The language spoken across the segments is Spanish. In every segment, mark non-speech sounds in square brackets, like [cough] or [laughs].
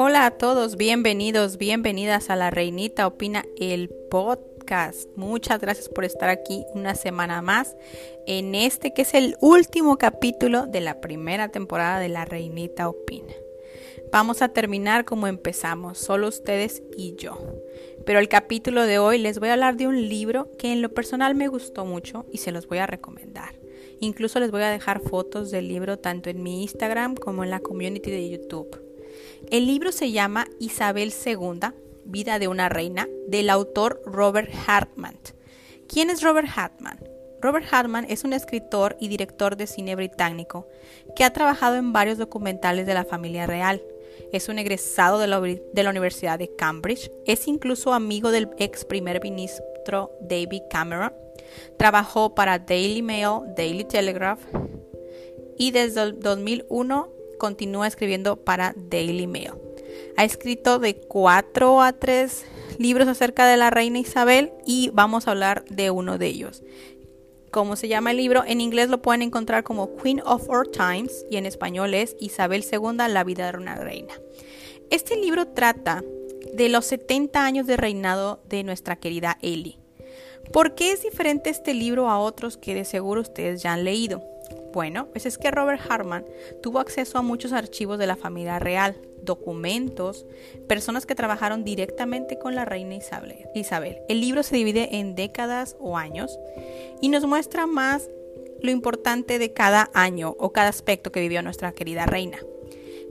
Hola a todos, bienvenidos, bienvenidas a La Reinita Opina, el podcast. Muchas gracias por estar aquí una semana más en este que es el último capítulo de la primera temporada de La Reinita Opina. Vamos a terminar como empezamos, solo ustedes y yo. Pero el capítulo de hoy les voy a hablar de un libro que en lo personal me gustó mucho y se los voy a recomendar. Incluso les voy a dejar fotos del libro tanto en mi Instagram como en la community de YouTube. El libro se llama Isabel II, Vida de una Reina, del autor Robert Hartman. ¿Quién es Robert Hartman? Robert Hartman es un escritor y director de cine británico que ha trabajado en varios documentales de la familia real. Es un egresado de la, Universidad de Cambridge. Es incluso amigo del ex primer ministro David Cameron. Trabajó para Daily Mail, Daily Telegraph y desde el 2001 continúa escribiendo para Daily Mail. Ha escrito de cuatro a tres libros acerca de la reina Isabel y vamos a hablar de uno de ellos. ¿Cómo se llama el libro? En inglés lo pueden encontrar como Queen of Our Times y en español es Isabel II, la vida de una reina. Este libro trata de los 70 años de reinado de nuestra querida Ellie. ¿Por qué es diferente este libro a otros que de seguro ustedes ya han leído? Bueno, pues es que Robert Hartman tuvo acceso a muchos archivos de la familia real, documentos, personas que trabajaron directamente con la reina Isabel. El libro se divide en décadas o años y nos muestra más lo importante de cada año o cada aspecto que vivió nuestra querida reina.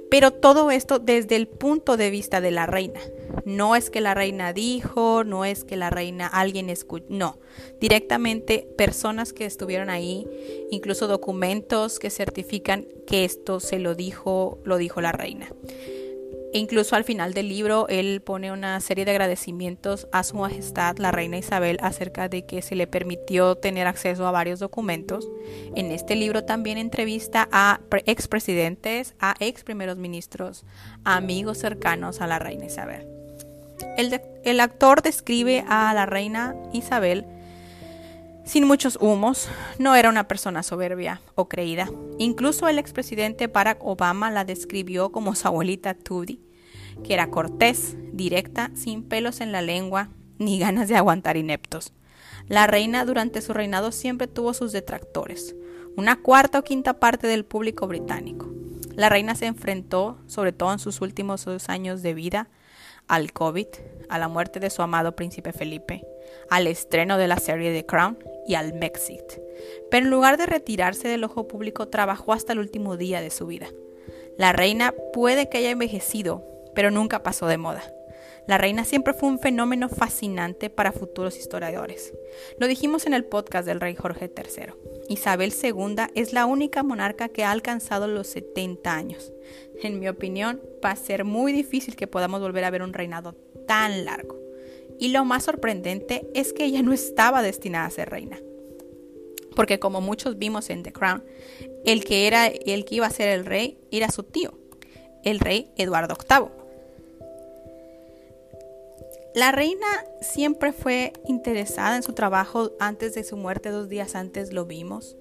Pero todo esto desde el punto de vista de la reina. No es que la reina dijo, no es que la reina alguien escuchó, no. Directamente personas que estuvieron ahí, incluso documentos que certifican que esto se lo dijo, lo dijo la reina. E incluso al final del libro él pone una serie de agradecimientos a su majestad la reina Isabel acerca de que se le permitió tener acceso a varios documentos. En este libro también entrevista a expresidentes, a ex primeros ministros, a amigos cercanos a la reina Isabel. El, el actor describe a la reina Isabel sin muchos humos, no era una persona soberbia o creída. Incluso el expresidente Barack Obama la describió como su abuelita Tudi, que era cortés, directa, sin pelos en la lengua, ni [laughs] ganas de aguantar ineptos. La reina durante su reinado siempre tuvo sus detractores, una cuarta o quinta parte del público británico. La reina se enfrentó, sobre todo en sus últimos dos años de vida, al COVID, a la muerte de su amado príncipe Felipe, al estreno de la serie The Crown y al Mexit. Pero en lugar de retirarse del ojo público, trabajó hasta el último día de su vida. La reina puede que haya envejecido, pero nunca pasó de moda. La reina siempre fue un fenómeno fascinante para futuros historiadores. Lo dijimos en el podcast del rey Jorge III. Isabel II es la única monarca que ha alcanzado los 70 años. En mi opinión, va a ser muy difícil que podamos volver a ver un reinado tan largo. Y lo más sorprendente es que ella no estaba destinada a ser reina. Porque como muchos vimos en The Crown, el que era el que iba a ser el rey era su tío, el rey Eduardo VIII. La reina siempre fue interesada en su trabajo antes de su muerte, dos días antes lo vimos.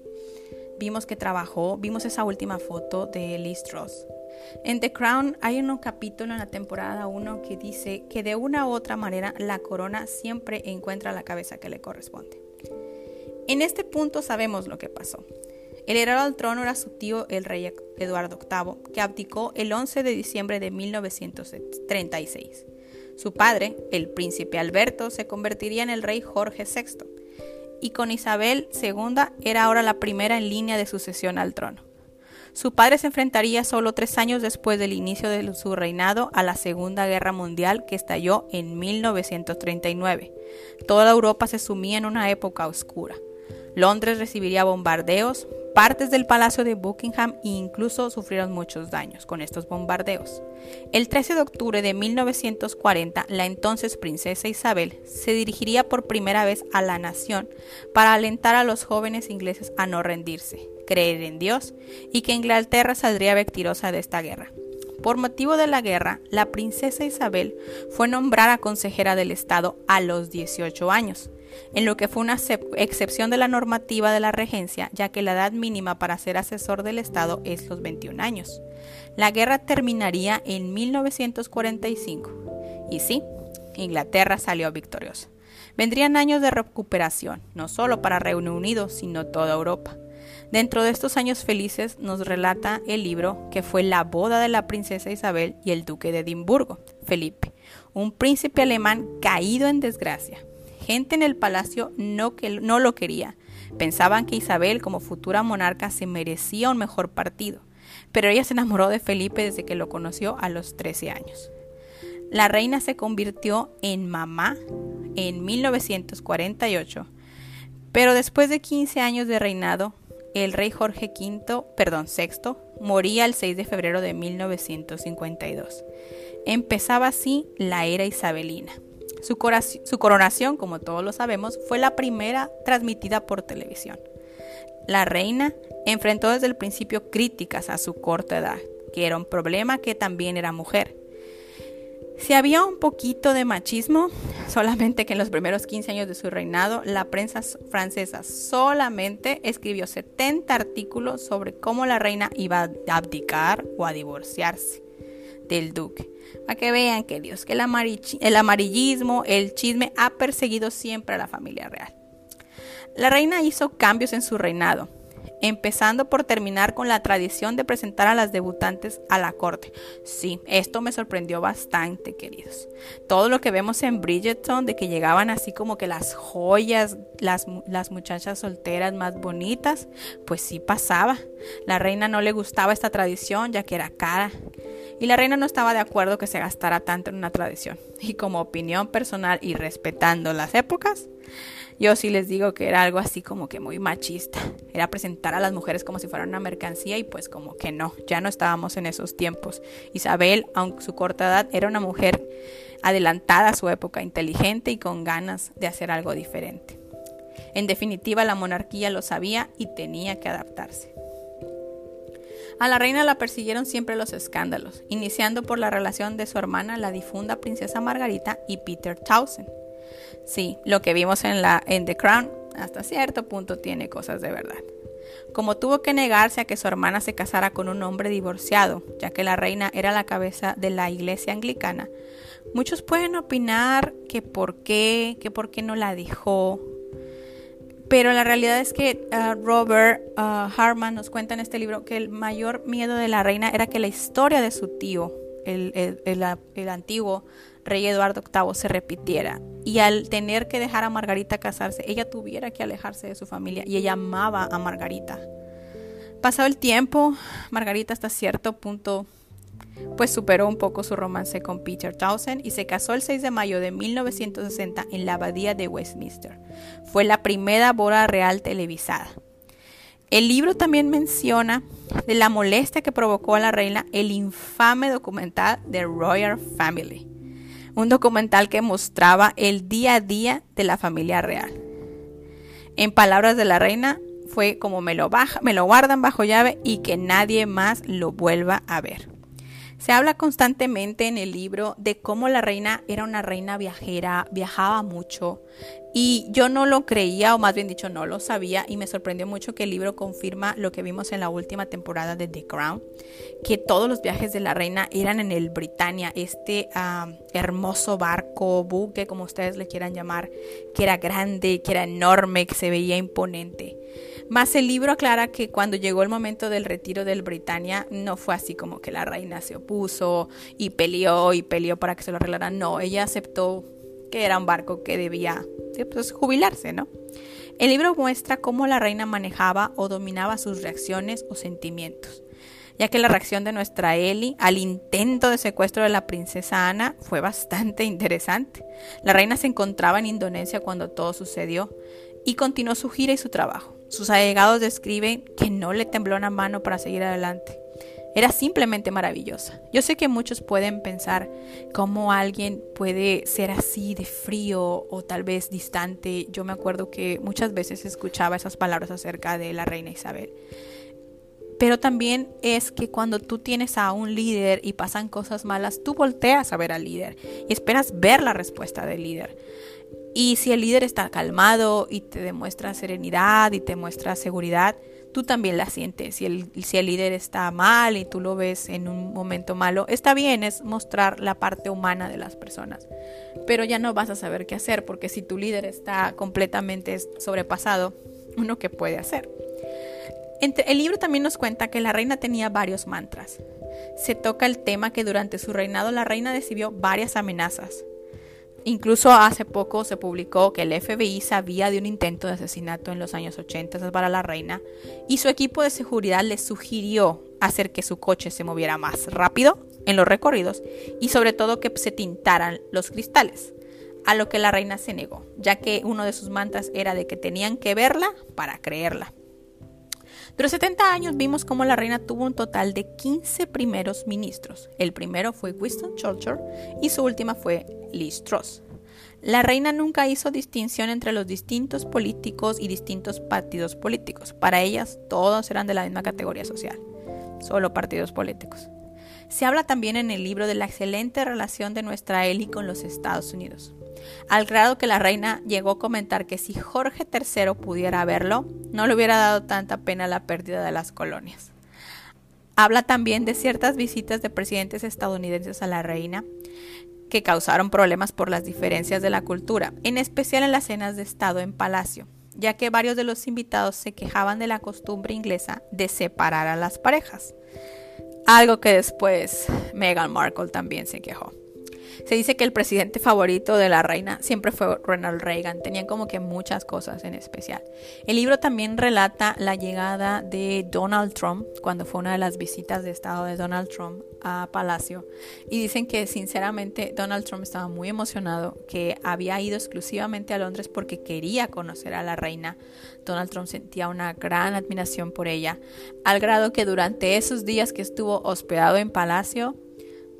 Vimos que trabajó, vimos esa última foto de Liz Truss. En The Crown hay un capítulo en la temporada 1 que dice que de una u otra manera la corona siempre encuentra la cabeza que le corresponde. En este punto sabemos lo que pasó. El heredero al trono era su tío, el rey Eduardo VIII, que abdicó el 11 de diciembre de 1936. Su padre, el príncipe Alberto, se convertiría en el rey Jorge VI, y con Isabel II era ahora la primera en línea de sucesión al trono. Su padre se enfrentaría solo tres años después del inicio de su reinado a la Segunda Guerra Mundial que estalló en 1939. Toda Europa se sumía en una época oscura. Londres recibiría bombardeos, partes del Palacio de Buckingham e incluso sufrieron muchos daños con estos bombardeos. El 13 de octubre de 1940, la entonces princesa Isabel se dirigiría por primera vez a la nación para alentar a los jóvenes ingleses a no rendirse, creer en Dios y que Inglaterra saldría victoriosa de esta guerra. Por motivo de la guerra, la princesa Isabel fue nombrada consejera del Estado a los 18 años. En lo que fue una excepción de la normativa de la regencia, ya que la edad mínima para ser asesor del Estado es los 21 años. La guerra terminaría en 1945. Y sí, Inglaterra salió victoriosa. Vendrían años de recuperación, no solo para Reino Unido, sino toda Europa. Dentro de estos años felices nos relata el libro que fue la boda de la princesa Isabel y el duque de Edimburgo, Felipe, un príncipe alemán caído en desgracia. Gente en el palacio no, que, no lo quería. Pensaban que Isabel como futura monarca se merecía un mejor partido, pero ella se enamoró de Felipe desde que lo conoció a los 13 años. La reina se convirtió en mamá en 1948, pero después de 15 años de reinado, el rey Jorge V, perdón, VI, moría el 6 de febrero de 1952. Empezaba así la era isabelina. Su, coronación, como todos lo sabemos, fue la primera transmitida por televisión. La reina enfrentó desde el principio críticas a su corta edad, que era un problema que también era mujer. Si había un poquito de machismo, [laughs] solamente que en los primeros 15 años de su reinado, la prensa francesa solamente escribió 70 artículos sobre cómo la reina iba a abdicar o a divorciarse del duque. Para que vean, queridos, que el, el amarillismo, el chisme ha perseguido siempre a la familia real. La reina hizo cambios en su reinado, empezando por terminar con la tradición de presentar a las debutantes a la corte. Sí, esto me sorprendió bastante, queridos. Todo lo que vemos en Bridgerton, de que llegaban así como que las joyas, las, las muchachas solteras más bonitas, pues sí pasaba. La reina no le gustaba esta tradición ya que era cara. Y la reina no estaba de acuerdo que se gastara tanto en una tradición. Y como opinión personal y respetando las épocas, yo sí les digo que era algo así como que muy machista. Era presentar a las mujeres como si fueran una mercancía y pues como que no, ya no estábamos en esos tiempos. Isabel, aunque su corta edad, era una mujer adelantada a su época, inteligente y con ganas de hacer algo diferente. En definitiva, la monarquía lo sabía y tenía que adaptarse. A la reina la persiguieron siempre los escándalos, iniciando por la relación de su hermana, la difunda princesa Margarita, y Peter Townsend. Sí, lo que vimos en, la, en The Crown hasta cierto punto tiene cosas de verdad. Como tuvo que negarse a que su hermana se casara con un hombre divorciado, ya que la reina era la cabeza de la iglesia anglicana, muchos pueden opinar que por qué, que por qué no la dejó. Pero la realidad es que uh, Robert uh, Harman nos cuenta en este libro que el mayor miedo de la reina era que la historia de su tío, el, el antiguo rey Eduardo VIII se repitiera y al tener que dejar a Margarita casarse, ella tuviera que alejarse de su familia y ella amaba a Margarita. Pasado el tiempo, Margarita hasta cierto punto pues superó un poco su romance con Peter Townsend y se casó el 6 de mayo de 1960 en la abadía de Westminster. Fue la primera boda real televisada. El libro también menciona de la molestia que provocó a la reina el infame documental The Royal Family un documental que mostraba el día a día de la familia real. En palabras de la reina, fue como me lo, baja, me lo guardan bajo llave y que nadie más lo vuelva a ver. Se habla constantemente en el libro de cómo la reina era una reina viajera, viajaba mucho, y yo no lo creía, o más bien dicho, no lo sabía, y me sorprendió mucho que el libro confirma lo que vimos en la última temporada de The Crown, que todos los viajes de la reina eran en el Britannia, este hermoso barco, buque, como ustedes le quieran llamar, que era grande, que era enorme, que se veía imponente. Más el libro aclara que cuando llegó el momento del retiro del Britannia, no fue así como que la reina se opuso y peleó y peleó para que se lo arreglaran. No, ella aceptó que era un barco que debía pues, jubilarse, ¿no? El libro muestra cómo la reina manejaba o dominaba sus reacciones o sentimientos, ya que la reacción de nuestra Ellie al intento de secuestro de la princesa Ana fue bastante [laughs] interesante. La reina se encontraba en Indonesia cuando todo sucedió y continuó su gira y su trabajo. Sus allegados describen que no le tembló una mano para seguir adelante. Era simplemente maravillosa. Yo sé que muchos pueden pensar cómo alguien puede ser así de frío o tal vez distante. Yo me acuerdo que muchas veces escuchaba esas palabras acerca de la reina Isabel. Pero también es que cuando tú tienes a un líder y pasan cosas malas, tú volteas a ver al líder y esperas ver la respuesta del líder. Y si el líder está calmado y te demuestra serenidad y te muestra seguridad, tú también la sientes. Si el, si el líder está mal y tú lo ves en un momento malo, está bien, es mostrar la parte humana de las personas. Pero ya no vas a saber qué hacer porque si tu líder está completamente sobrepasado, uno qué puede hacer. el libro también nos cuenta que la reina tenía varios mantras. Se toca el tema que durante su reinado la reina recibió varias amenazas. Incluso hace poco se publicó que el FBI sabía de un intento de asesinato en los años 80 para la reina y su equipo de seguridad le sugirió hacer que su coche se moviera más rápido en los recorridos y sobre todo que se tintaran los cristales, a lo que la reina se negó, ya que uno de sus mantras era de que tenían que verla para creerla. Durante 70 años vimos cómo la reina tuvo un total de 15 primeros ministros. El primero fue Winston Churchill y su última fue Liz Truss. La reina nunca hizo distinción entre los distintos políticos y distintos partidos políticos. Para ellas todos eran de la misma categoría social, solo partidos políticos. Se habla también en el libro de la excelente relación de nuestra Eli con los Estados Unidos, al grado que la reina llegó a comentar que si Jorge III pudiera verlo, no le hubiera dado tanta pena la pérdida de las colonias. Habla también de ciertas visitas de presidentes estadounidenses a la reina, que causaron problemas por las diferencias de la cultura, en especial en las cenas de Estado en Palacio, ya que varios de los invitados se quejaban de la costumbre inglesa de separar a las parejas, algo que después Meghan Markle también se quejó. Se dice que el presidente favorito de la reina siempre fue Ronald Reagan. Tenían como que muchas cosas en especial. El libro también relata la llegada de Donald Trump cuando fue una de las visitas de estado de Donald Trump a Palacio. Y dicen que sinceramente Donald Trump estaba muy emocionado, que había ido exclusivamente a Londres porque quería conocer a la reina. Donald Trump sentía una gran admiración por ella, al grado que durante esos días que estuvo hospedado en Palacio,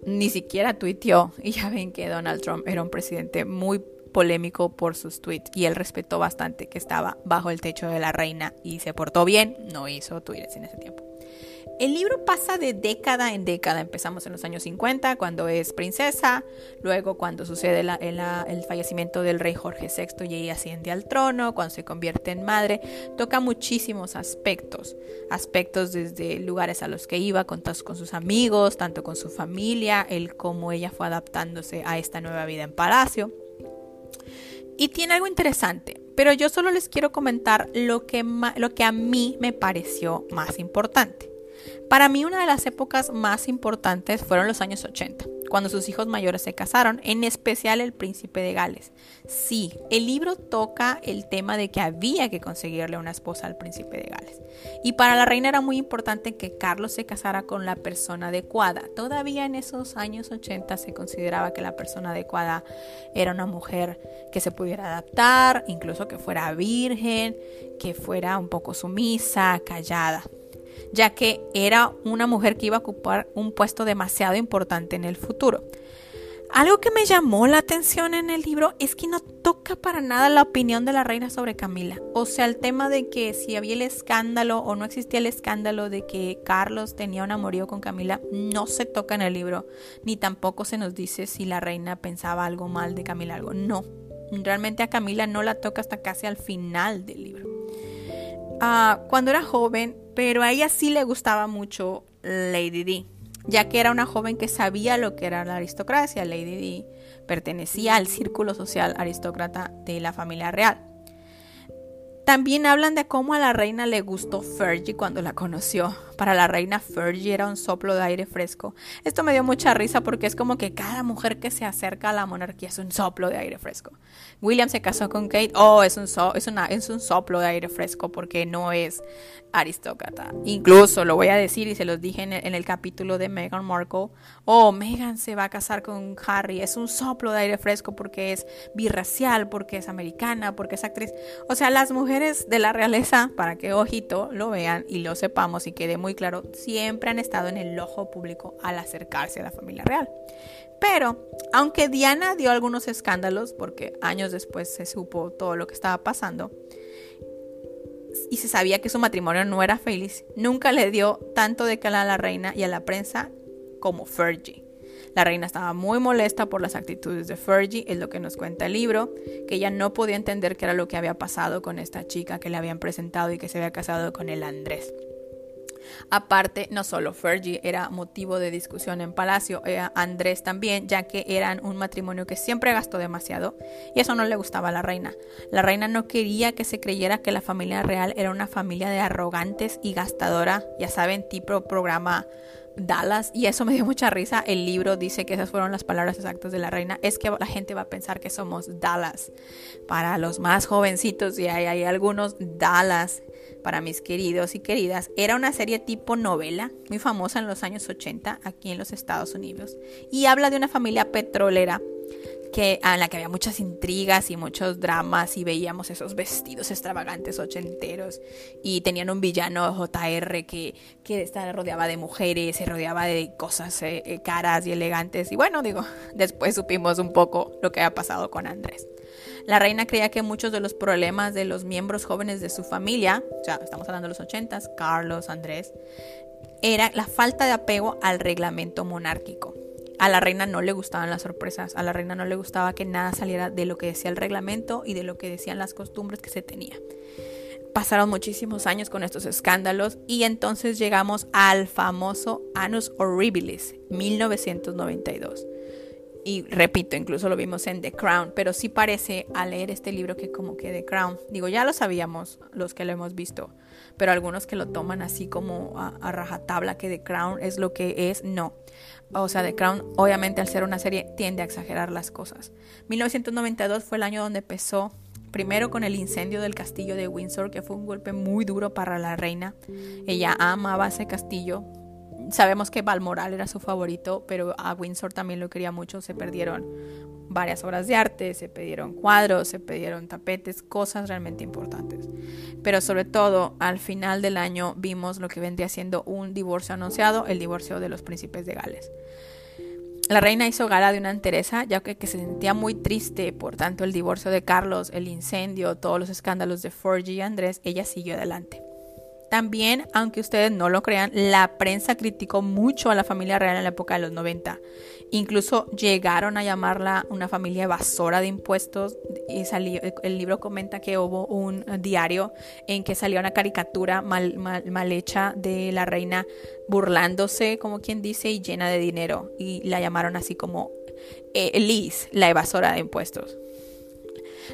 ni siquiera tuiteó. Y ya ven que Donald Trump era un presidente muy polémico por sus tweets y él respetó bastante que estaba bajo el techo de la reina y se portó bien, no hizo tweets en ese tiempo. El libro pasa de década en década. Empezamos en los años 50, cuando es princesa, luego cuando sucede el fallecimiento del rey Jorge VI y ella asciende al trono, cuando se convierte en madre. Toca muchísimos aspectos, aspectos desde lugares a los que iba, con, con sus amigos, tanto con su familia, el cómo ella fue adaptándose a esta nueva vida en palacio. Y tiene algo interesante, pero yo solo les quiero comentar lo que, lo que a mí me pareció más importante. Para mí una de las épocas más importantes fueron los años 80, cuando sus hijos mayores se casaron, en especial el príncipe de Gales. Sí, el libro toca el tema de que había que conseguirle una esposa al príncipe de Gales. Y para la reina era muy importante que Carlos se casara con la persona adecuada. Todavía en esos años 80 se consideraba que la persona adecuada era una mujer que se pudiera adaptar, incluso que fuera virgen, que fuera un poco sumisa, callada ya que era una mujer que iba a ocupar un puesto demasiado importante en el futuro. Algo que me llamó la atención en el libro es que no toca para nada la opinión de la reina sobre Camila. O sea, el tema de que si había el escándalo o no existía el escándalo de que Carlos tenía un amorío con Camila, no se toca en el libro, ni tampoco se nos dice si la reina pensaba algo mal de Camila, algo. No, realmente a Camila no la toca hasta casi al final del libro. Ah, cuando era joven, pero a ella sí le gustaba mucho Lady D, ya que era una joven que sabía lo que era la aristocracia. Lady D pertenecía al círculo social aristócrata de la familia real. También hablan de cómo a la reina le gustó Fergie cuando la conoció. Para la reina Fergie era un soplo de aire fresco. Esto me dio mucha risa porque es como que cada mujer que se acerca a la monarquía es un soplo de aire fresco. William se casó con Kate, oh, es un, es, una, es un soplo de aire fresco porque no es aristócrata. Incluso lo voy a decir y se los dije en el, en el capítulo de Meghan Markle, oh, Meghan se va a casar con Harry, es un soplo de aire fresco porque es birracial, porque es americana, porque es actriz. O sea, las mujeres de la realeza, para que ojito lo vean y lo sepamos y quede muy claro, siempre han estado en el ojo público al acercarse a la familia real. Pero, aunque Diana dio algunos escándalos, porque años después se supo todo lo que estaba pasando, y se sabía que su matrimonio no era feliz, nunca le dio tanto de cala a la reina y a la prensa como Fergie. La reina estaba muy molesta por las actitudes de Fergie, es lo que nos cuenta el libro, que ella no podía entender qué era lo que había pasado con esta chica que le habían presentado y que se había casado con el Andrés. Aparte, no solo Fergie era motivo de discusión en Palacio, Andrés también, ya que eran un matrimonio que siempre gastó demasiado y eso no le gustaba a la reina. La reina no quería que se creyera que la familia real era una familia de arrogantes y gastadora, ya saben, tipo programa Dallas y eso me dio mucha risa. El libro dice que esas fueron las palabras exactas de la reina. Es que la gente va a pensar que somos Dallas. Para los más jovencitos y hay, hay algunos Dallas para mis queridos y queridas. Era una serie tipo novela, muy famosa en los años 80 aquí en los Estados Unidos. Y habla de una familia petrolera que, en la que había muchas intrigas y muchos dramas y veíamos esos vestidos extravagantes ochenteros y tenían un villano JR que, que rodeaba de mujeres, se rodeaba de cosas eh, eh, caras y elegantes y bueno, digo, [laughs] después supimos un poco lo que había pasado con Andrés. La reina creía que muchos de los problemas de los miembros jóvenes de su familia, o sea, estamos hablando de los ochentas, Carlos, Andrés, era la falta de apego al reglamento monárquico. A la reina no le gustaban las sorpresas, a la reina no le gustaba que nada saliera de lo que decía el reglamento y de lo que decían las costumbres que se tenía. Pasaron muchísimos años con estos escándalos y entonces llegamos al famoso Annus Horribilis, 1992. Y repito, incluso lo vimos en The Crown, pero sí parece al leer este libro que como que The Crown, digo, ya lo sabíamos los que lo hemos visto, pero algunos que lo toman así como a, rajatabla que The Crown es lo que es, no o sea, The Crown, obviamente al ser una serie, tiende a exagerar las cosas. 1992 fue el año donde empezó, primero con el incendio del castillo de Windsor, que fue un golpe muy duro para la reina. Ella amaba ese castillo. Sabemos que Balmoral era su favorito, pero a Windsor también lo quería mucho. Se perdieron varias obras de arte, se pidieron cuadros, se pidieron tapetes, cosas realmente importantes. Pero sobre todo, al final del año vimos lo que vendría siendo un divorcio anunciado, el divorcio de los príncipes de Gales. La reina hizo gala de una entereza, ya que, que, se sentía muy triste por tanto el divorcio de Carlos, el incendio, todos los escándalos de Forgy y Andrés, ella siguió adelante. También, aunque ustedes no lo crean, la prensa criticó mucho a la familia real en la época de los 90. Incluso llegaron a llamarla una familia evasora de impuestos. Y salió, el libro comenta que hubo un diario en que salió una caricatura mal, mal, hecha de la reina burlándose, como quien dice, y llena de dinero. Y la llamaron así como eh, Liz, la evasora de impuestos.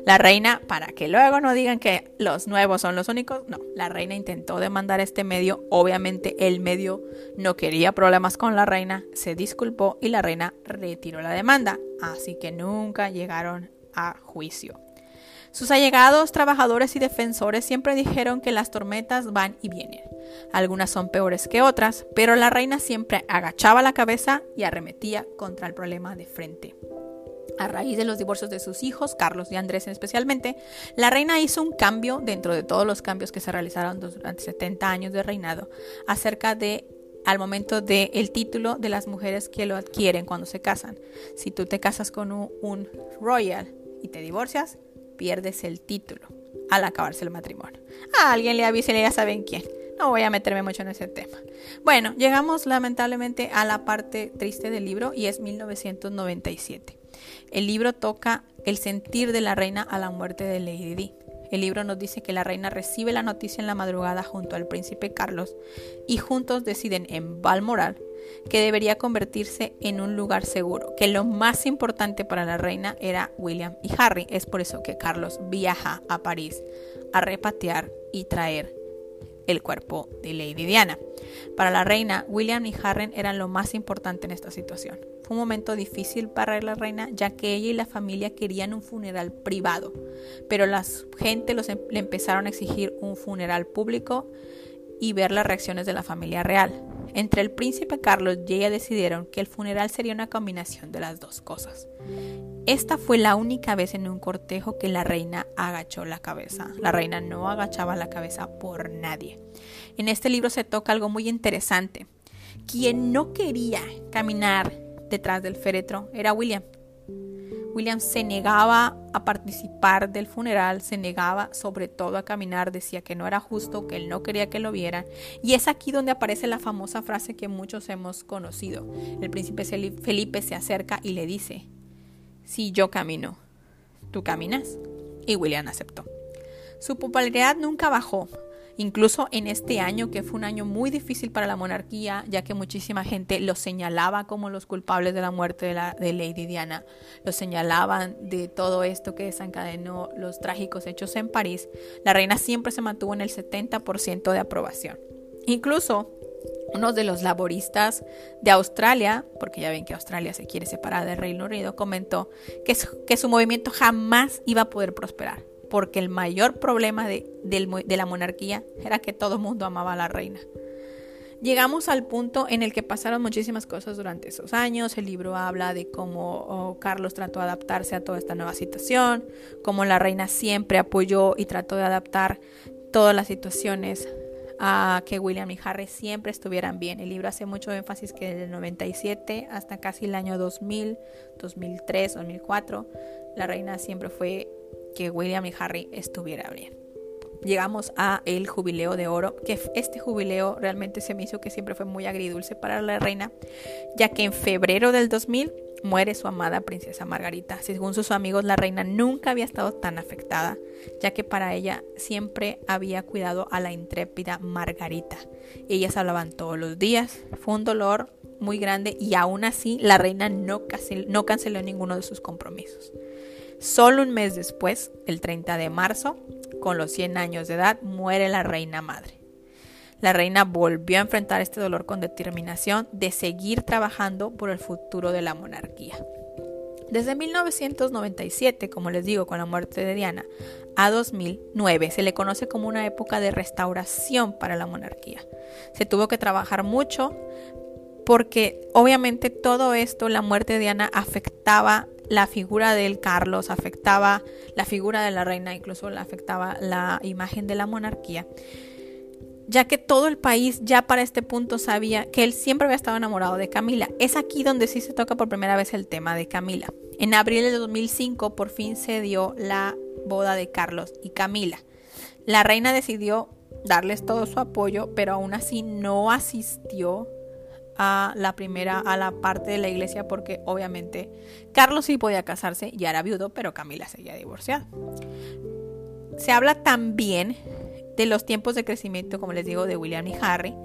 La reina, para que luego no digan que los nuevos son los únicos, no, la reina intentó demandar este medio, obviamente el medio no quería problemas con la reina, se disculpó y la reina retiró la demanda, así que nunca llegaron a juicio. Sus allegados, trabajadores y defensores siempre dijeron que las tormentas van y vienen. Algunas son peores que otras, pero la reina siempre agachaba la cabeza y arremetía contra el problema de frente. A raíz de los divorcios de sus hijos, Carlos y Andrés especialmente, la reina hizo un cambio dentro de todos los cambios que se realizaron durante 70 años de reinado acerca de al momento del el título de las mujeres que lo adquieren cuando se casan. Si tú te casas con un, royal y te divorcias, pierdes el título al acabarse el matrimonio. A alguien le avise, ya saben quién. No voy a meterme mucho en ese tema. Bueno, llegamos lamentablemente a la parte triste del libro y es 1997. El libro toca el sentir de la reina a la muerte de Lady Di. El libro nos dice que la reina recibe la noticia en la madrugada junto al príncipe Carlos y juntos deciden en Balmoral que debería convertirse en un lugar seguro, que lo más importante para la reina era William y Harry. Es por eso que Carlos viaja a París a repatear y traer el cuerpo de Lady Diana. Para la reina, William y Harry eran lo más importante en esta situación. Fue un momento difícil para la reina ya que ella y la familia querían un funeral privado, pero la gente los, em-, le empezaron a exigir un funeral público y ver las reacciones de la familia real. Entre el príncipe Carlos y ella decidieron que el funeral sería una combinación de las dos cosas. Esta fue la única vez en un cortejo que la reina agachó la cabeza. La reina no agachaba la cabeza por nadie. En este libro se toca algo muy interesante. Quien no quería caminar detrás del féretro era William. William se negaba a participar del funeral, se negaba sobre todo a caminar, decía que no era justo, que él no quería que lo vieran. Y es aquí donde aparece la famosa frase que muchos hemos conocido. El príncipe Felipe se acerca y le dice, si yo camino, ¿tú caminas? Y William aceptó. Su popularidad nunca bajó, incluso en este año que fue un año muy difícil para la monarquía, ya que muchísima gente lo señalaba como los culpables de la muerte de, la, Lady Diana, lo señalaban de todo esto que desencadenó los trágicos hechos en París, la reina siempre se mantuvo en el 70% de aprobación. Incluso uno de los laboristas de Australia, porque ya ven que Australia se quiere separar del Reino Unido, comentó que su movimiento jamás iba a poder prosperar porque el mayor problema de, la monarquía era que todo el mundo amaba a la reina. Llegamos al punto en el que pasaron muchísimas cosas durante esos años. El libro habla de cómo oh, Carlos trató de adaptarse a toda esta nueva situación, cómo la reina siempre apoyó y trató de adaptar todas las situaciones a que William y Harry siempre estuvieran bien. El libro hace mucho énfasis que desde el 97 hasta casi el año 2000, 2003, 2004, la reina siempre fue que William y Harry estuviera bien. Llegamos a el jubileo de oro, que este jubileo realmente se me hizo que siempre fue muy agridulce para la reina, ya que en febrero del 2000 muere su amada princesa Margarita. Según sus amigos, la reina nunca había estado tan afectada, ya que para ella siempre había cuidado a la intrépida Margarita. Ellas hablaban todos los días, fue un dolor muy grande y aún así la reina no canceló ninguno de sus compromisos. Solo un mes después, el 30 de marzo, con los 100 años de edad, muere la reina madre. La reina volvió a enfrentar este dolor con determinación de seguir trabajando por el futuro de la monarquía. Desde 1997, como les digo, con la muerte de Diana, a 2009 se le conoce como una época de restauración para la monarquía. Se tuvo que trabajar mucho porque obviamente todo esto, la muerte de Diana, afectaba la figura del Carlos, afectaba la figura de la reina, incluso afectaba la imagen de la monarquía, ya que todo el país ya para este punto sabía que él siempre había estado enamorado de Camila. Es aquí donde sí se toca por primera vez el tema de Camila. En abril de 2005 por fin se dio la boda de Carlos y Camila. La reina decidió darles todo su apoyo, pero aún así no asistió a la primera, a la parte de la iglesia, porque obviamente Carlos sí podía casarse, ya era viudo, pero Camila seguía divorciada. Se habla también de los tiempos de crecimiento, como les digo, de William y Harry,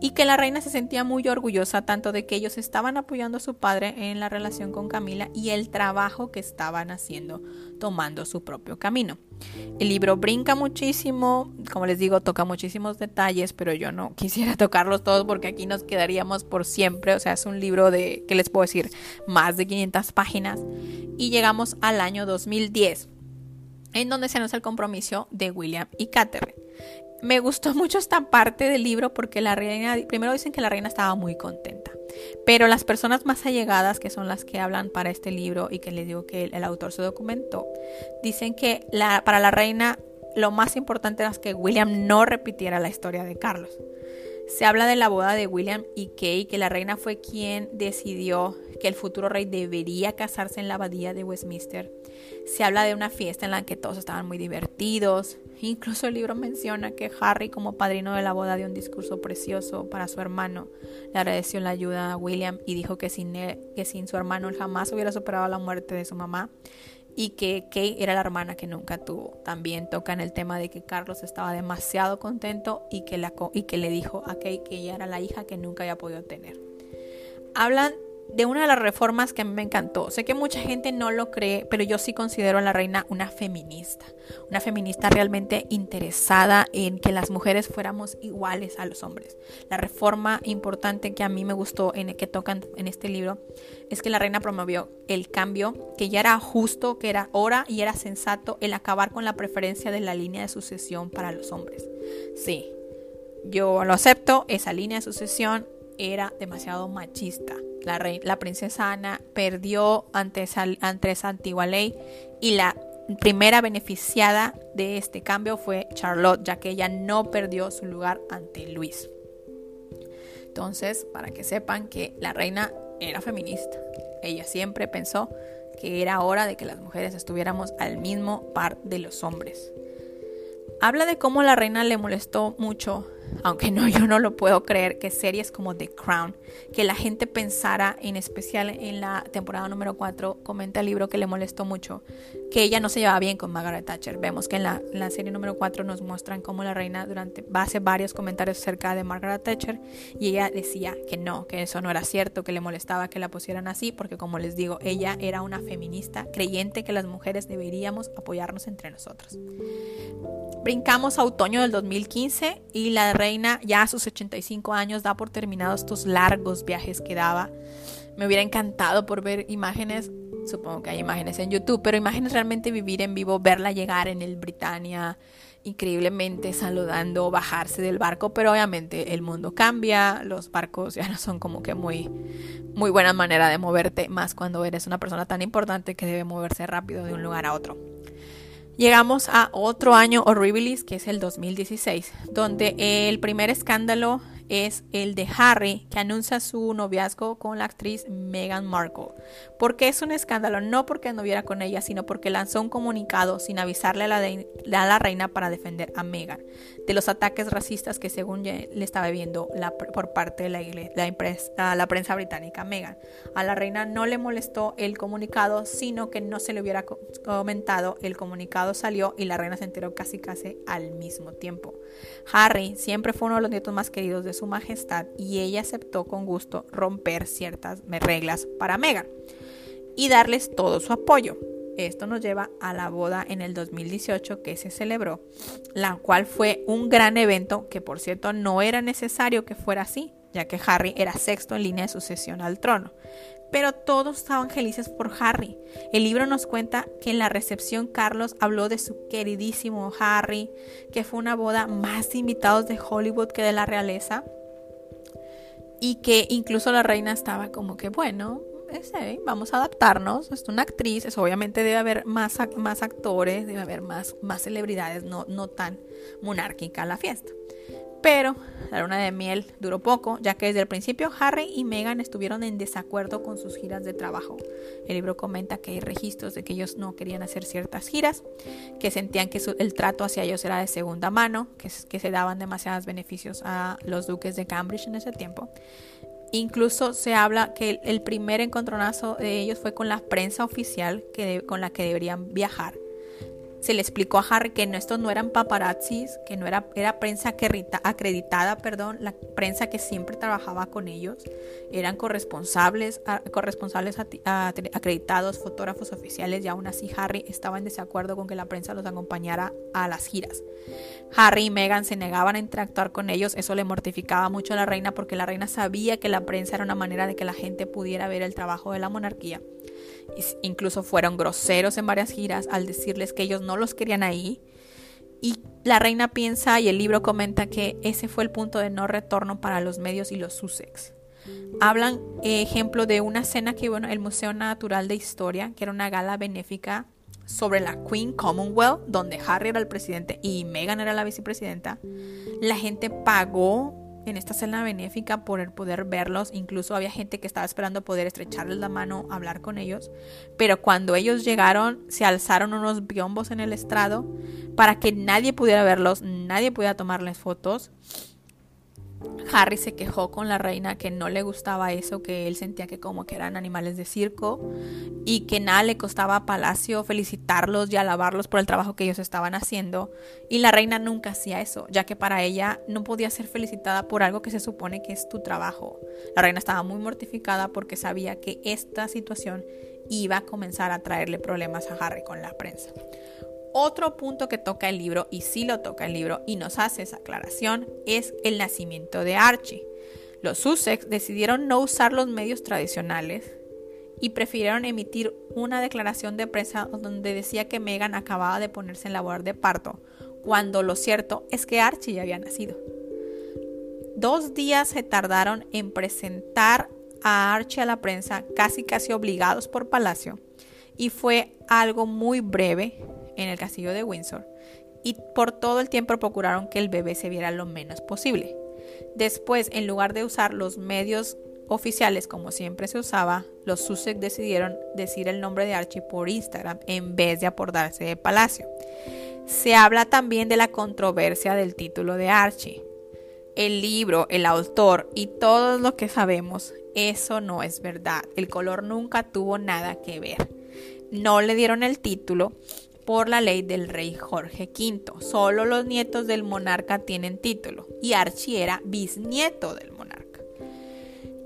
y que la reina se sentía muy orgullosa tanto de que ellos estaban apoyando a su padre en la relación con Camila y el trabajo que estaban haciendo tomando su propio camino. El libro brinca muchísimo, como les digo, toca muchísimos detalles, pero yo no [laughs] quisiera tocarlos todos porque aquí nos quedaríamos por siempre, o sea, es un libro de, ¿qué les puedo decir? Más de 500 páginas y llegamos al año 2010 en donde se anuncia el compromiso de William y Catherine. Me gustó mucho esta parte del libro porque la reina, primero dicen que la reina estaba muy contenta, pero las personas más allegadas, que son las que hablan para este libro y que les digo que el, autor se documentó, dicen que para la reina lo más importante era que William no repitiera la historia de Carlos. Se habla de la boda de William y Kay, que la reina fue quien decidió que el futuro rey debería casarse en la abadía de Westminster. Se habla de una fiesta en la que todos estaban muy divertidos. Incluso el libro menciona que Harry, como padrino de la boda, dio un discurso precioso para su hermano. Le agradeció la ayuda a William y dijo que sin, que sin su hermano él jamás hubiera superado la muerte de su mamá y que Kay era la hermana que nunca tuvo. También toca en el tema de que Carlos estaba demasiado contento y que, la, y que le dijo a Kay que ella era la hija que nunca había podido tener. Hablan de una de las reformas que a mí me encantó. Sé que mucha gente no lo cree, pero yo sí considero a la reina una feminista. Una feminista realmente interesada en que las mujeres fuéramos iguales a los hombres. La reforma importante que a mí me gustó en que tocan en este libro es que la reina promovió el cambio, que ya era justo, que era hora y era sensato el acabar con la preferencia de la línea de sucesión para los hombres. Sí, yo lo acepto, esa línea de sucesión era demasiado machista la, princesa Ana perdió ante esa, ante esa antigua ley y la primera beneficiada de este cambio fue Charlotte, ya que ella no perdió su lugar ante Luis. Entonces, para que sepan que la reina era feminista, ella siempre pensó que era hora de que las mujeres estuviéramos al mismo par de los hombres. Habla de cómo la reina le molestó mucho aunque no, yo no lo puedo creer, que series como The Crown, que la gente pensara, en especial en la temporada número 4, comenta el libro que le molestó mucho, que ella no se llevaba bien con Margaret Thatcher. Vemos que en la, serie número 4 nos muestran cómo la reina durante hace varios comentarios acerca de Margaret Thatcher y ella decía que no, que eso no era cierto, que le molestaba que la pusieran así, porque como les digo, ella era una feminista creyente que las mujeres deberíamos apoyarnos entre nosotros. Brincamos a otoño del 2015 y la reina ya a sus 85 años da por terminados estos largos viajes que daba. Me hubiera encantado por ver imágenes, supongo que hay imágenes en YouTube, pero imágenes realmente vivir en vivo, verla llegar en el Britannia, increíblemente saludando, bajarse del barco, pero obviamente el mundo cambia, los barcos ya no son como que muy muy buena manera de moverte, más cuando eres una persona tan importante que debe moverse rápido de un lugar a otro. Llegamos a otro año horribilis, que es el 2016, donde el primer escándalo es el de Harry, que anuncia su noviazgo con la actriz Meghan Markle. ¿Por qué es un escándalo? No porque anduviera con ella, sino porque lanzó un comunicado sin avisarle a la, a la reina para defender a Meghan de los ataques racistas que según le estaba viendo por parte de la, la, la prensa británica Meghan. A la reina no le molestó el comunicado, sino que no se le hubiera comentado. El comunicado salió y la reina se enteró casi casi al mismo tiempo. Harry siempre fue uno de los nietos más queridos de su majestad y ella aceptó con gusto romper ciertas reglas para Meghan y darles todo su apoyo. Esto nos lleva a la boda en el 2018 que se celebró, la cual fue un gran evento que por cierto no era necesario que fuera así, ya que Harry era sexto en línea de sucesión al trono. Pero todos estaban felices por Harry. El libro nos cuenta que en la recepción Carlos habló de su queridísimo Harry, que fue una boda más de invitados de Hollywood que de la realeza. Y que incluso la reina estaba como que, bueno, vamos a adaptarnos. Es una actriz, es, obviamente debe haber más, actores, debe haber más, celebridades, no, tan monárquica la fiesta. Pero la luna de miel duró poco, ya que desde el principio Harry y Meghan estuvieron en desacuerdo con sus giras de trabajo. El libro comenta que hay registros de que ellos no querían hacer ciertas giras, que sentían que el trato hacia ellos era de segunda mano, que se daban demasiados beneficios a los duques de Cambridge en ese tiempo. Incluso se habla que el primer encontronazo de ellos fue con la prensa oficial que con la que deberían viajar se le explicó a Harry que estos no eran paparazzis, que no era, era prensa acreditada, perdón, la prensa que siempre trabajaba con ellos, eran corresponsables, corresponsables acreditados, fotógrafos oficiales y aún así Harry estaba en desacuerdo con que la prensa los acompañara a las giras. Harry y Meghan se negaban a interactuar con ellos, eso le mortificaba mucho a la reina porque la reina sabía que la prensa era una manera de que la gente pudiera ver el trabajo de la monarquía incluso fueron groseros en varias giras al decirles que ellos no los querían ahí. Y la reina piensa y el libro comenta que ese fue el punto de no retorno para los medios y los Sussex. Hablan, ejemplo, de una cena que en el Museo Natural de Historia, que era una gala benéfica sobre la Queen Commonwealth, donde Harry era el presidente y Meghan era la vicepresidenta. La gente pagó en esta cena benéfica por el poder verlos. Incluso había gente que estaba esperando poder estrecharles la mano, hablar con ellos. Pero cuando ellos llegaron, se alzaron unos biombos en el estrado para que nadie pudiera verlos, nadie pudiera tomarles fotos. Harry se quejó con la reina que no le gustaba eso, que él sentía que como que eran animales de circo y que nada le costaba a Palacio felicitarlos y alabarlos por el trabajo que ellos estaban haciendo. Y la reina nunca hacía eso, ya que para ella no podía ser felicitada por algo que se supone que es tu trabajo. La reina estaba muy mortificada porque sabía que esta situación iba a comenzar a traerle problemas a Harry con la prensa. Otro punto que toca el libro, y sí lo toca el libro, y nos hace esa aclaración, es el nacimiento de Archie. Los Sussex decidieron no usar los medios tradicionales y prefirieron emitir una declaración de prensa donde decía que Meghan acababa de ponerse en labor de parto, cuando lo cierto es que Archie ya había nacido. Dos días se tardaron en presentar a Archie a la prensa, casi casi obligados por Palacio, y fue algo muy breve en el castillo de Windsor y por todo el tiempo procuraron que el bebé se viera lo menos posible. Después, en lugar de usar los medios oficiales, como siempre se usaba, los Sussex decidieron decir el nombre de Archie por Instagram en vez de aportarse de palacio. Se habla también de la controversia del título de Archie. El libro, el autor y todo lo que sabemos, eso no es verdad. El color nunca tuvo nada que ver. No le dieron el título por la ley del rey Jorge V. Solo los nietos del monarca tienen título y Archie era bisnieto del monarca.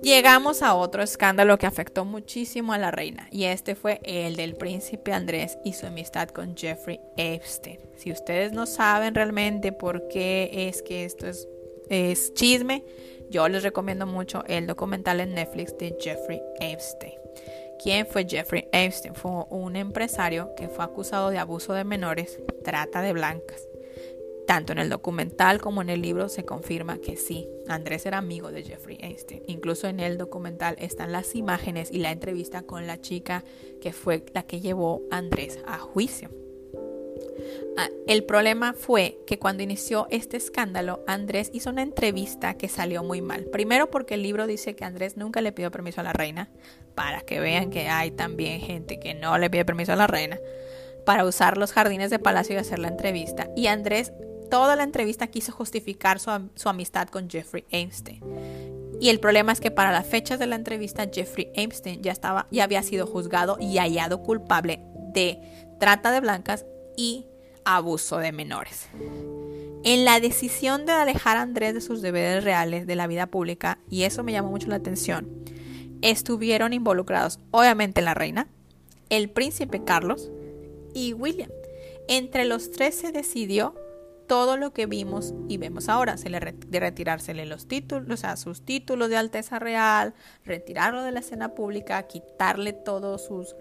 Llegamos a otro escándalo que afectó muchísimo a la reina y este fue el del príncipe Andrés y su amistad con Jeffrey Epstein. Si ustedes no saben realmente por qué es que esto es, es chisme, yo les recomiendo mucho el documental en Netflix de Jeffrey Epstein. ¿Quién fue Jeffrey Epstein? Fue un empresario que fue acusado de abuso de menores, trata de blancas. Tanto en el documental como en el libro se confirma que sí, Andrés era amigo de Jeffrey Epstein. Incluso en el documental están las imágenes y la entrevista con la chica que fue la que llevó a Andrés a juicio. Ah, el problema fue que cuando inició este escándalo, Andrés hizo una entrevista que salió muy mal. Primero porque el libro dice que Andrés nunca le pidió permiso a la reina, para que vean que hay también gente que no le pide permiso a la reina, para usar los jardines de palacio y hacer la entrevista. Y Andrés toda la entrevista quiso justificar su, su amistad con Jeffrey Epstein. Y el problema es que para las fechas de la entrevista Jeffrey Epstein ya estaba ya había sido juzgado y hallado culpable de trata de blancas y abuso de menores. En la decisión de alejar a Andrés de sus deberes reales de la vida pública, y eso me llamó mucho la atención, estuvieron involucrados obviamente la reina, el príncipe Carlos y William. Entre los tres se decidió todo lo que vimos y vemos ahora. Se le de retirársele los títulos, o sea, sus títulos de Alteza Real, retirarlo de la escena pública, quitarle todos sus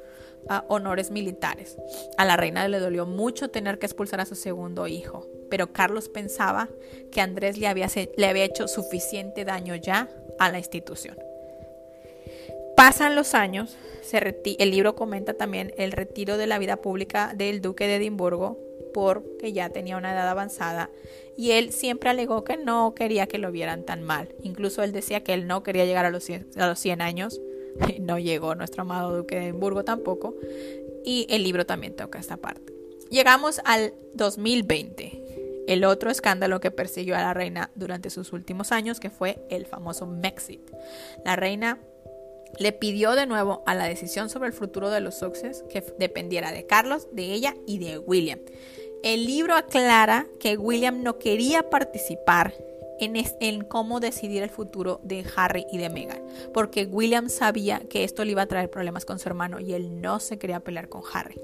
honores militares. A la reina le dolió mucho tener que expulsar a su segundo hijo, pero Carlos pensaba que Andrés le había, le había hecho suficiente daño ya a la institución. Pasan los años, el libro comenta también el retiro de la vida pública del duque de Edimburgo porque ya tenía una edad avanzada y él siempre alegó que no quería que lo vieran tan mal. Incluso él decía que él no quería llegar a los 100, a los 100 años. [laughs] No llegó nuestro amado duque de Edimburgo tampoco. Y el libro también toca esta parte. Llegamos al 2020, el otro escándalo que persiguió a la reina durante sus últimos años, que fue el famoso Mexit. La reina le pidió de nuevo a la decisión sobre el futuro de los Sussex que dependiera de Carlos, de ella y de William. El libro aclara que William no quería participar en, cómo decidir el futuro de Harry y de Meghan, porque William sabía que esto le iba a traer problemas con su hermano y él no se quería pelear con Harry.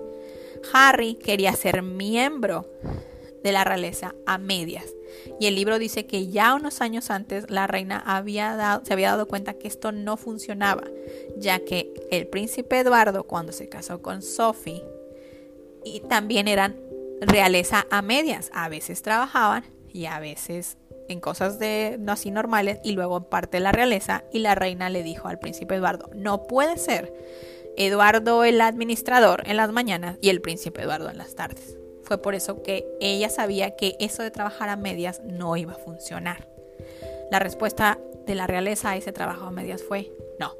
Harry quería ser miembro de la realeza a medias. Y el libro dice que ya unos años antes la reina se había dado cuenta que esto no funcionaba, ya que el príncipe Eduardo cuando se casó con Sophie y también eran realeza a medias. A veces trabajaban y a veces en cosas de no así normales y luego en parte de la realeza y la reina le dijo al príncipe Eduardo, no puede ser Eduardo el administrador en las mañanas y el príncipe Eduardo en las tardes. Fue por eso que ella sabía que eso de trabajar a medias no iba a funcionar. La respuesta de la realeza a ese trabajo a medias fue no.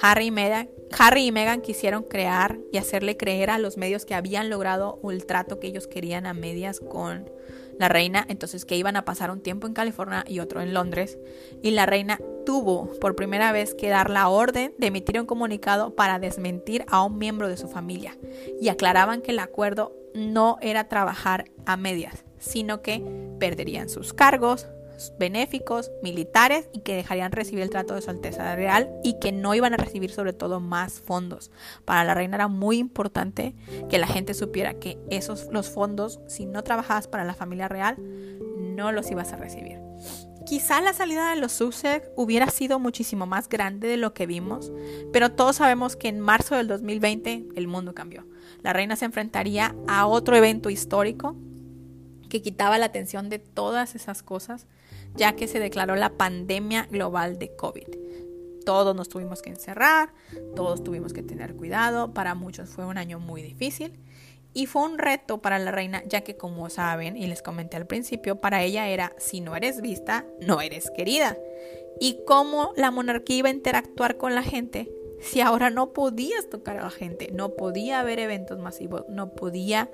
Harry y, Meghan, Harry y Meghan quisieron crear y hacerle creer a los medios que habían logrado el trato que ellos querían a medias con la reina, entonces que iban a pasar un tiempo en California y otro en Londres. Y la reina tuvo por primera vez que dar la orden de emitir un comunicado para desmentir a un miembro de su familia. Y aclaraban que el acuerdo no era trabajar a medias, sino que perderían sus cargos, benéficos, militares y que dejarían recibir el trato de su Alteza Real y que no iban a recibir sobre todo más fondos. Para la reina era muy importante que la gente supiera que esos los fondos, si no trabajabas para la familia real, no los ibas a recibir. Quizá la salida de los Sussex hubiera sido muchísimo más grande de lo que vimos, pero todos sabemos que en marzo del 2020 el mundo cambió. La reina se enfrentaría a otro evento histórico que quitaba la atención de todas esas cosas ya que se declaró la pandemia global de COVID. Todos nos tuvimos que encerrar, todos tuvimos que tener cuidado, para muchos fue un año muy difícil Y fue un reto para la reina, ya que como saben, y les comenté al principio, para ella era, si no eres vista, no eres querida. Y cómo la monarquía iba a interactuar con la gente si ahora no podías tocar a la gente, no podía haber eventos masivos, no podía,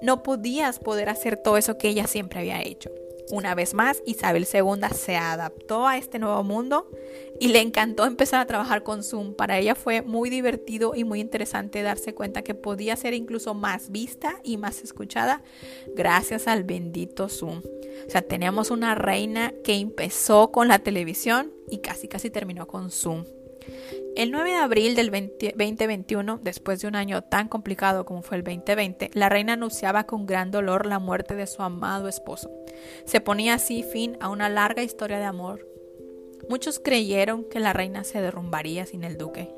no podías poder hacer todo eso que ella siempre había hecho. Una vez más, Isabel II se adaptó a este nuevo mundo y le encantó empezar a trabajar con Zoom. Para ella fue muy divertido y muy interesante darse cuenta que podía ser incluso más vista y más escuchada gracias al bendito Zoom. O sea, tenemos una reina que empezó con la televisión y casi casi terminó con Zoom. El 9 de abril del 2021, después de un año tan complicado como fue el 2020, la reina anunciaba con gran dolor la muerte de su amado esposo. Se ponía así fin a una larga historia de amor. Muchos creyeron que la reina se derrumbaría sin el duque,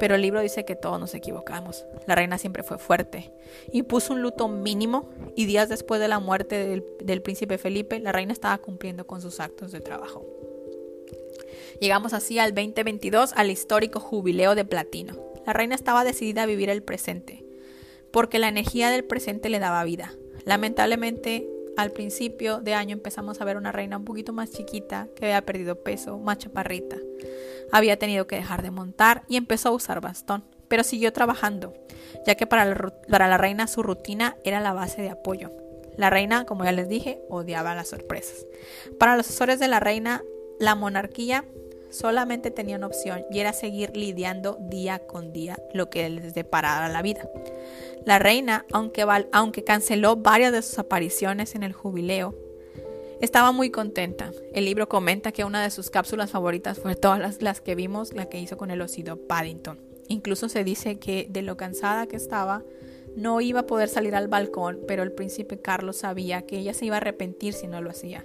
pero el libro dice que todos nos equivocamos. La reina siempre fue fuerte y puso un luto mínimo y días después de la muerte del príncipe Felipe, la reina estaba cumpliendo con sus actos de trabajo. Llegamos así al 2022, al histórico jubileo de platino. La reina estaba decidida a vivir el presente, porque la energía del presente le daba vida. Lamentablemente, al principio de año empezamos a ver una reina un poquito más chiquita, que había perdido peso, más chaparrita. Había tenido que dejar de montar y empezó a usar bastón, pero siguió trabajando, ya que para la, para la reina su rutina era la base de apoyo. La reina, como ya les dije, odiaba las sorpresas. Para los asesores de la reina, la monarquía solamente tenía una opción y era seguir lidiando día con día lo que les deparara la vida. La reina, aunque, canceló varias de sus apariciones en el jubileo, estaba muy contenta. El libro comenta que una de sus cápsulas favoritas fue todas las que vimos, la que hizo con el osido Paddington. Incluso se dice que de lo cansada que estaba, no iba a poder salir al balcón, pero el príncipe Carlos sabía que ella se iba a arrepentir si no lo hacía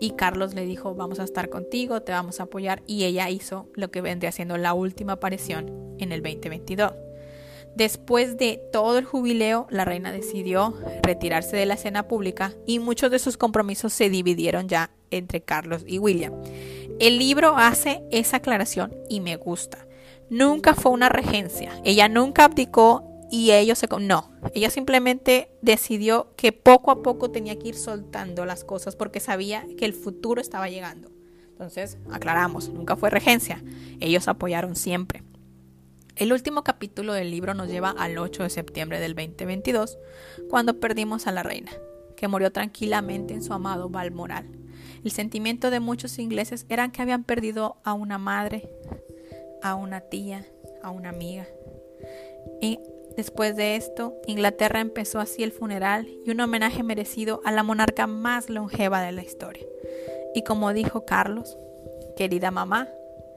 y Carlos le dijo vamos a estar contigo, te vamos a apoyar y ella hizo lo que vendría siendo la última aparición en el 2022. Después de todo el jubileo, la reina decidió retirarse de la escena pública y muchos de sus compromisos se dividieron ya entre Carlos y William. El libro hace esa aclaración y me gusta. Nunca fue una regencia. Ella nunca abdicó y ellos se... No, ella simplemente decidió que poco a poco tenía que ir soltando las cosas porque sabía que el futuro estaba llegando. Entonces, aclaramos, nunca fue regencia, ellos apoyaron siempre. El último capítulo del libro nos lleva al 8 de septiembre del 2022, cuando perdimos a la reina, que murió tranquilamente en su amado Balmoral. El sentimiento de muchos ingleses era que habían perdido a una madre, a una tía, a una amiga. Y Después de esto, Inglaterra empezó así el funeral y un homenaje merecido a la monarca más longeva de la historia. Y como dijo Carlos, querida mamá,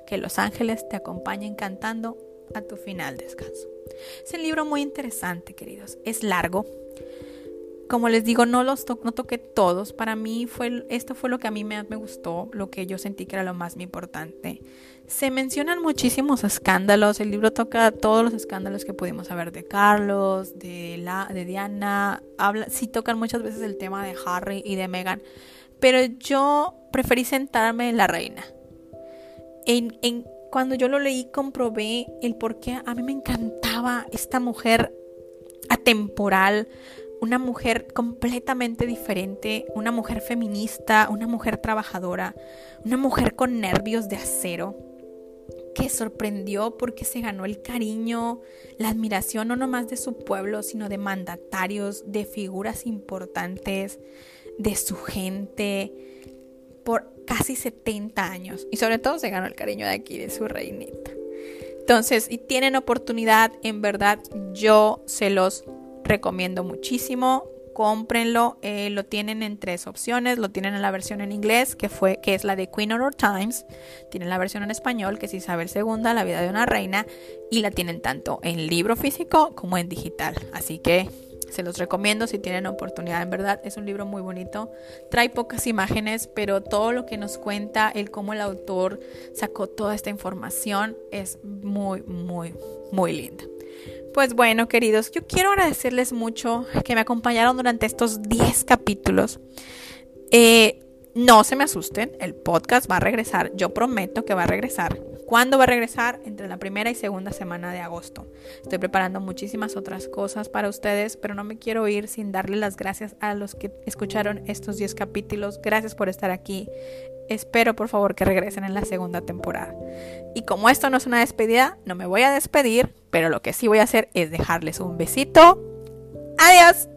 que los ángeles te acompañen cantando a tu final descanso. Es un libro muy interesante, queridos. Es largo, como les digo, no los no toqué todos. Para mí fue esto fue lo que a mí me, me, gustó, lo que yo sentí que era lo más importante. Se mencionan muchísimos escándalos. El libro toca todos los escándalos que pudimos saber de Carlos, de la, de Diana. Habla, sí tocan muchas veces el tema de Harry y de Meghan, pero yo preferí sentarme en la reina. En, en, cuando yo lo leí comprobé el por qué a mí me encantaba esta mujer atemporal, una mujer completamente diferente, una mujer feminista, una mujer trabajadora, una mujer con nervios de acero, que sorprendió porque se ganó el cariño, la admiración no nomás de su pueblo, sino de mandatarios, de figuras importantes, de su gente, por casi 70 años. Y sobre todo se ganó el cariño de aquí, de su reinita. Entonces, si tienen oportunidad, en verdad, yo se los recomiendo muchísimo. Cómprenlo, eh, lo tienen en tres opciones, lo tienen en la versión en inglés, que fue, que es la de Queen of Times, tienen la versión en español, que es Isabel II, La vida de una reina, y la tienen tanto en libro físico como en digital. Así que se los recomiendo si tienen oportunidad, en verdad es un libro muy bonito. Trae pocas imágenes, pero todo lo que nos cuenta, el cómo el autor sacó toda esta información es muy, muy, muy linda. Pues bueno, queridos, yo quiero agradecerles mucho que me acompañaron durante estos 10 capítulos. Eh, no se me asusten, el podcast va a regresar, yo prometo que va a regresar. ¿Cuándo va a regresar? Entre la primera y segunda semana de agosto. Estoy preparando muchísimas otras cosas para ustedes, pero no me quiero ir sin darle las gracias a los que escucharon estos 10 capítulos. Gracias por estar aquí. Espero por favor que regresen en la segunda temporada. Y como esto no es una despedida, no me voy a despedir, pero lo que sí voy a hacer es dejarles un besito. Adiós.